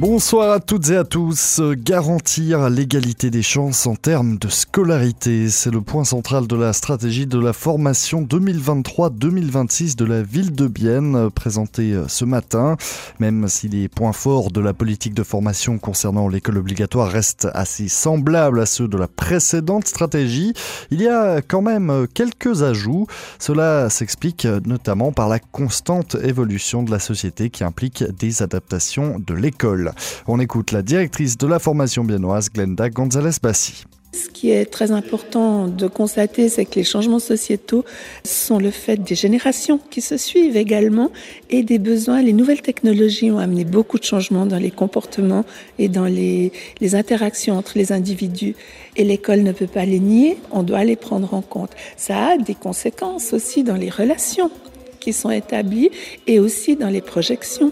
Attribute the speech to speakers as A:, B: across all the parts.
A: Bonsoir à toutes et à tous. Garantir l'égalité des chances en termes de scolarité, c'est le point central de la stratégie de la formation 2023-2026 de la ville de Bienne, présentée ce matin. Même si les points forts de la politique de formation concernant l'école obligatoire restent assez semblables à ceux de la précédente stratégie, il y a quand même quelques ajouts. Cela s'explique notamment par la constante évolution de la société qui implique des adaptations de l'école. On écoute la directrice de la formation biennoise, Glenda González-Bassi.
B: Ce qui est très important de constater, c'est que les changements sociétaux sont le fait des générations qui se suivent également et des besoins. Les nouvelles technologies ont amené beaucoup de changements dans les comportements et dans les interactions entre les individus. Et l'école ne peut pas les nier, on doit les prendre en compte. Ça a des conséquences aussi dans les relations qui sont établies et aussi dans les projections.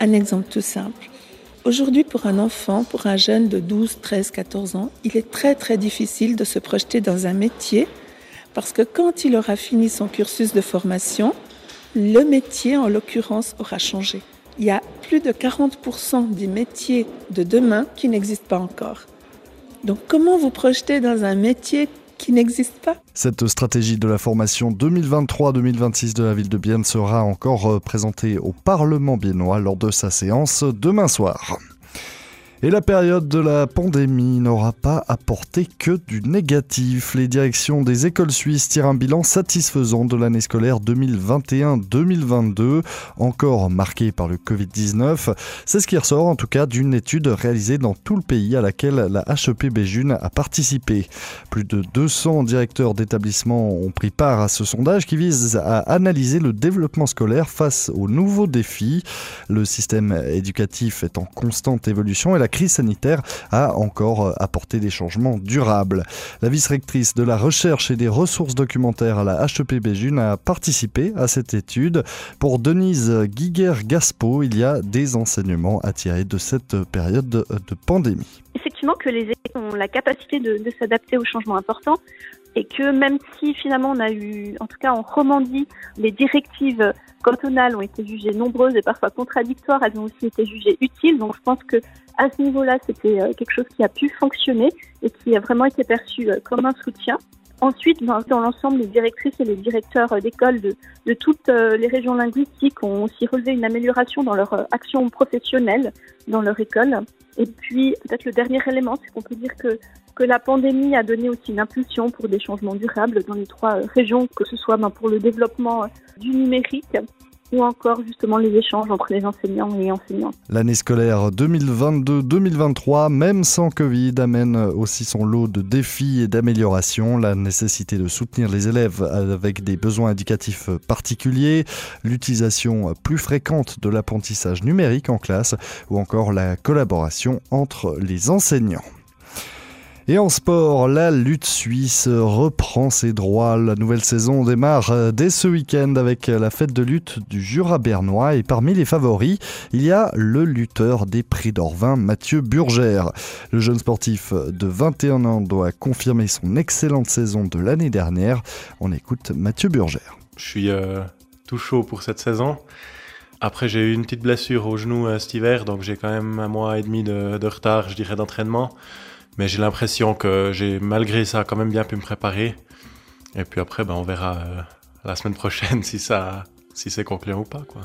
B: Un exemple tout simple. Aujourd'hui, pour un enfant, pour un jeune de 12, 13, 14 ans, il est très très difficile de se projeter dans un métier parce que quand il aura fini son cursus de formation, le métier, en l'occurrence, aura changé. Il y a plus de 40% des métiers de demain qui n'existent pas encore. Donc comment vous projeter dans un métier qui n'existe pas.
A: Cette stratégie de la formation 2023-2026 de la ville de Bienne sera encore euh, présentée au Parlement biennois lors de sa séance demain soir. Et la période de la pandémie n'aura pas apporté que du négatif. Les directions des écoles suisses tirent un bilan satisfaisant de l'année scolaire 2021-2022, encore marquée par le Covid-19. C'est ce qui ressort en tout cas d'une étude réalisée dans tout le pays à laquelle la HEP Béjune a participé. Plus de 200 directeurs d'établissements ont pris part à ce sondage qui vise à analyser le développement scolaire face aux nouveaux défis. Le système éducatif est en constante évolution et la la crise sanitaire a encore apporté des changements durables. La vice-rectrice de la recherche et des ressources documentaires à la HEP Béjune a participé à cette étude. Pour Denise Guiguer-Gaspo, il y a des enseignements à tirer de cette période de pandémie.
C: Effectivement que les élèves ont la capacité de s'adapter aux changements importants et que même si finalement on a eu, en tout cas en Romandie, les directives cantonales ont été jugées nombreuses et parfois contradictoires, elles ont aussi été jugées utiles. Donc je pense que à ce niveau-là, c'était euh, quelque chose qui a pu fonctionner et qui a vraiment été perçu euh, comme un soutien. Ensuite, dans, l'ensemble, les directrices et les directeurs euh, d'école de, de, toutes les régions linguistiques ont aussi relevé une amélioration dans leur action professionnelle dans leur école. Et puis, peut-être le dernier élément, c'est qu'on peut dire que, que la pandémie a donné aussi une impulsion pour des changements durables dans les trois régions, que ce soit ben, pour le développement du numérique, ou encore justement les échanges entre les enseignants et enseignantes.
A: L'année scolaire 2022-2023, même sans Covid, amène aussi son lot de défis et d'améliorations. La nécessité de soutenir les élèves avec des besoins éducatifs particuliers, l'utilisation plus fréquente de l'apprentissage numérique en classe ou encore la collaboration entre les enseignants. Et en sport, la lutte suisse reprend ses droits. La nouvelle saison démarre euh, dès ce week-end avec la fête de lutte du Jura bernois. Et parmi les favoris, il y a le lutteur des prix d'Orvin, Mathieu Burgère. Le jeune sportif de 21 ans doit confirmer son excellente saison de l'année dernière. On écoute Mathieu Burgère.
D: Je suis euh, tout chaud pour cette saison. Après, j'ai eu une petite blessure au genou euh, cet hiver, donc j'ai quand même un mois et demi de, de retard, je dirais, d'entraînement. Mais j'ai l'impression que j'ai malgré ça quand même bien pu me préparer. Et puis après, ben, on verra euh, la semaine prochaine si ça, si c'est concluant ou pas. Quoi.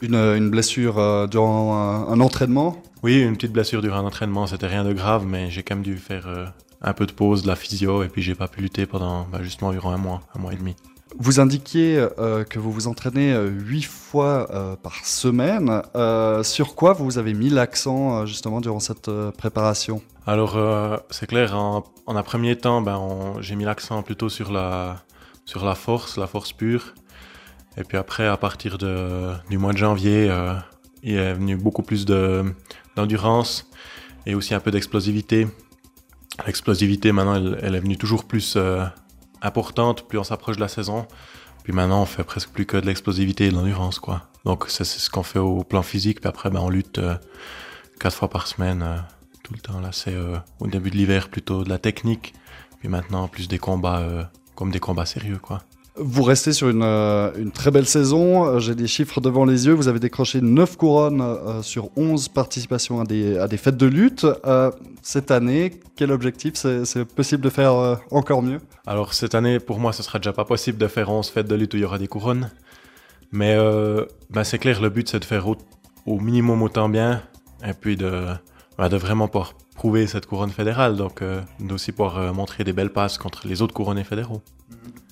A: Une, une, blessure euh, durant un, un, entraînement?
D: Oui, une petite blessure durant un entraînement. C'était rien de grave, mais j'ai quand même dû faire euh, un peu de pause, de la physio, et puis j'ai pas pu lutter pendant ben, justement environ un mois, un mois et demi.
A: Vous indiquiez euh, que vous vous entraînez euh, huit fois euh, par semaine. Sur quoi vous avez mis l'accent justement durant cette préparation?
D: Alors c'est clair, en, un premier temps, ben, j'ai mis l'accent plutôt sur la, sur la force, la force pure. Et puis après, à partir du mois de janvier, il est venu beaucoup plus d'endurance et aussi un peu d'explosivité. L'explosivité maintenant, elle, est venue toujours plus importante plus on s'approche de la saison. Puis maintenant, on fait presque plus que de l'explosivité et de l'endurance, quoi. Donc, c'est ce qu'on fait au plan physique. Puis après, ben, on lutte euh, quatre fois par semaine, euh, tout le temps. Là, c'est euh, au début de l'hiver plutôt de la technique. Puis maintenant, plus des combats comme des combats sérieux, quoi.
A: Vous restez sur une, euh, une très belle saison. Euh, j'ai des chiffres devant les yeux. Vous avez décroché 9 couronnes euh, sur 11 participations à des, à des fêtes de lutte. cette année, quel objectif C'est possible de faire encore mieux?
D: Alors cette année, pour moi, ce sera déjà pas possible de faire 11 fêtes de lutte où il y aura des couronnes. Mais ben, c'est clair, le but c'est de faire au, au, minimum autant bien et puis de, ben, de vraiment pouvoir prouver cette couronne fédérale. Donc d'aussi pouvoir montrer des belles passes contre les autres couronnes fédéraux.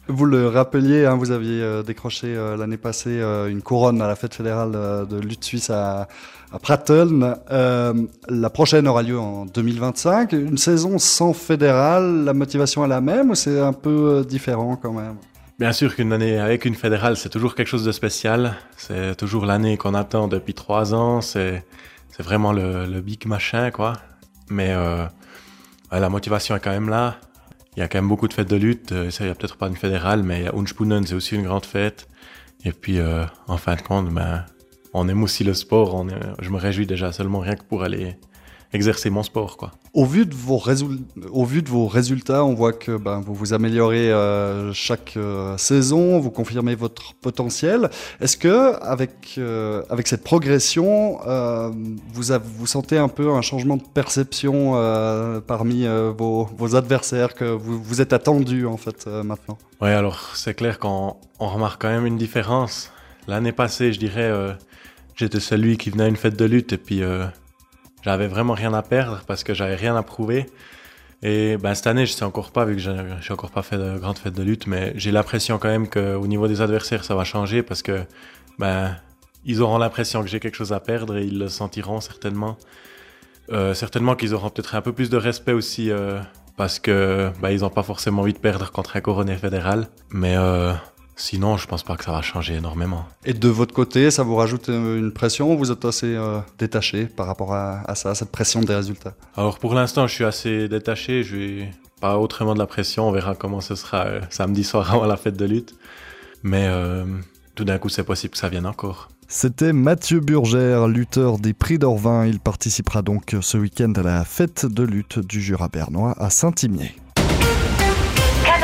A: Vous le rappeliez, hein, vous aviez euh, décroché euh, l'année passée euh, une couronne à la fête fédérale de lutte suisse à, à Pratteln. la prochaine aura lieu en 2025. Une saison sans fédérale, la motivation est la même ou c'est un peu différent quand même?
D: Bien sûr qu'une année avec une fédérale, c'est toujours quelque chose de spécial. C'est toujours l'année qu'on attend depuis trois ans. C'est vraiment le, le, big machin, quoi. Mais la motivation est quand même là. Il y a quand même beaucoup de fêtes de lutte. Euh, ça, il n'y a peut-être pas une fédérale, mais Unspunnen, c'est aussi une grande fête. Et puis, euh, en fin de compte, ben, on aime aussi le sport. On je me réjouis déjà seulement rien que pour aller exercer mon sport. Quoi.
A: Au, vu de vos Au vu de vos résultats, on voit que ben, vous vous améliorez euh, chaque euh, saison, vous confirmez votre potentiel. Est-ce que avec, euh, avec cette progression, vous, vous sentez un peu un changement de perception parmi vos, vos, adversaires, que vous, vous êtes attendu en fait maintenant?
D: Oui, alors c'est clair qu'on on remarque quand même une différence. L'année passée, je dirais, j'étais celui qui venait à une fête de lutte et puis j'avais vraiment rien à perdre parce que j'avais rien à prouver. Et ben, cette année, je sais encore pas, vu que je n'ai encore pas fait de grande fête de lutte, mais j'ai l'impression quand même qu'au niveau des adversaires, ça va changer parce que ben, ils auront l'impression que j'ai quelque chose à perdre et ils le sentiront certainement. Euh, certainement qu'ils auront peut-être un peu plus de respect aussi euh, parce que ben, ils n'ont pas forcément envie de perdre contre un coroner fédéral. Mais euh, Sinon, je pense pas que ça va changer énormément.
A: Et de votre côté, ça vous rajoute euh, une pression Vous êtes assez euh, détaché par rapport à, ça, cette pression des résultats?
D: Alors pour l'instant, je suis assez détaché. Je vais pas autrement de la pression. On verra comment ce sera euh, samedi soir avant la fête de lutte. Mais tout d'un coup, c'est possible que ça vienne encore.
A: C'était Mathieu Burgère, lutteur des Prix d'Orvin. Il participera donc ce week-end à la fête de lutte du Jura bernois à Saint-Imier.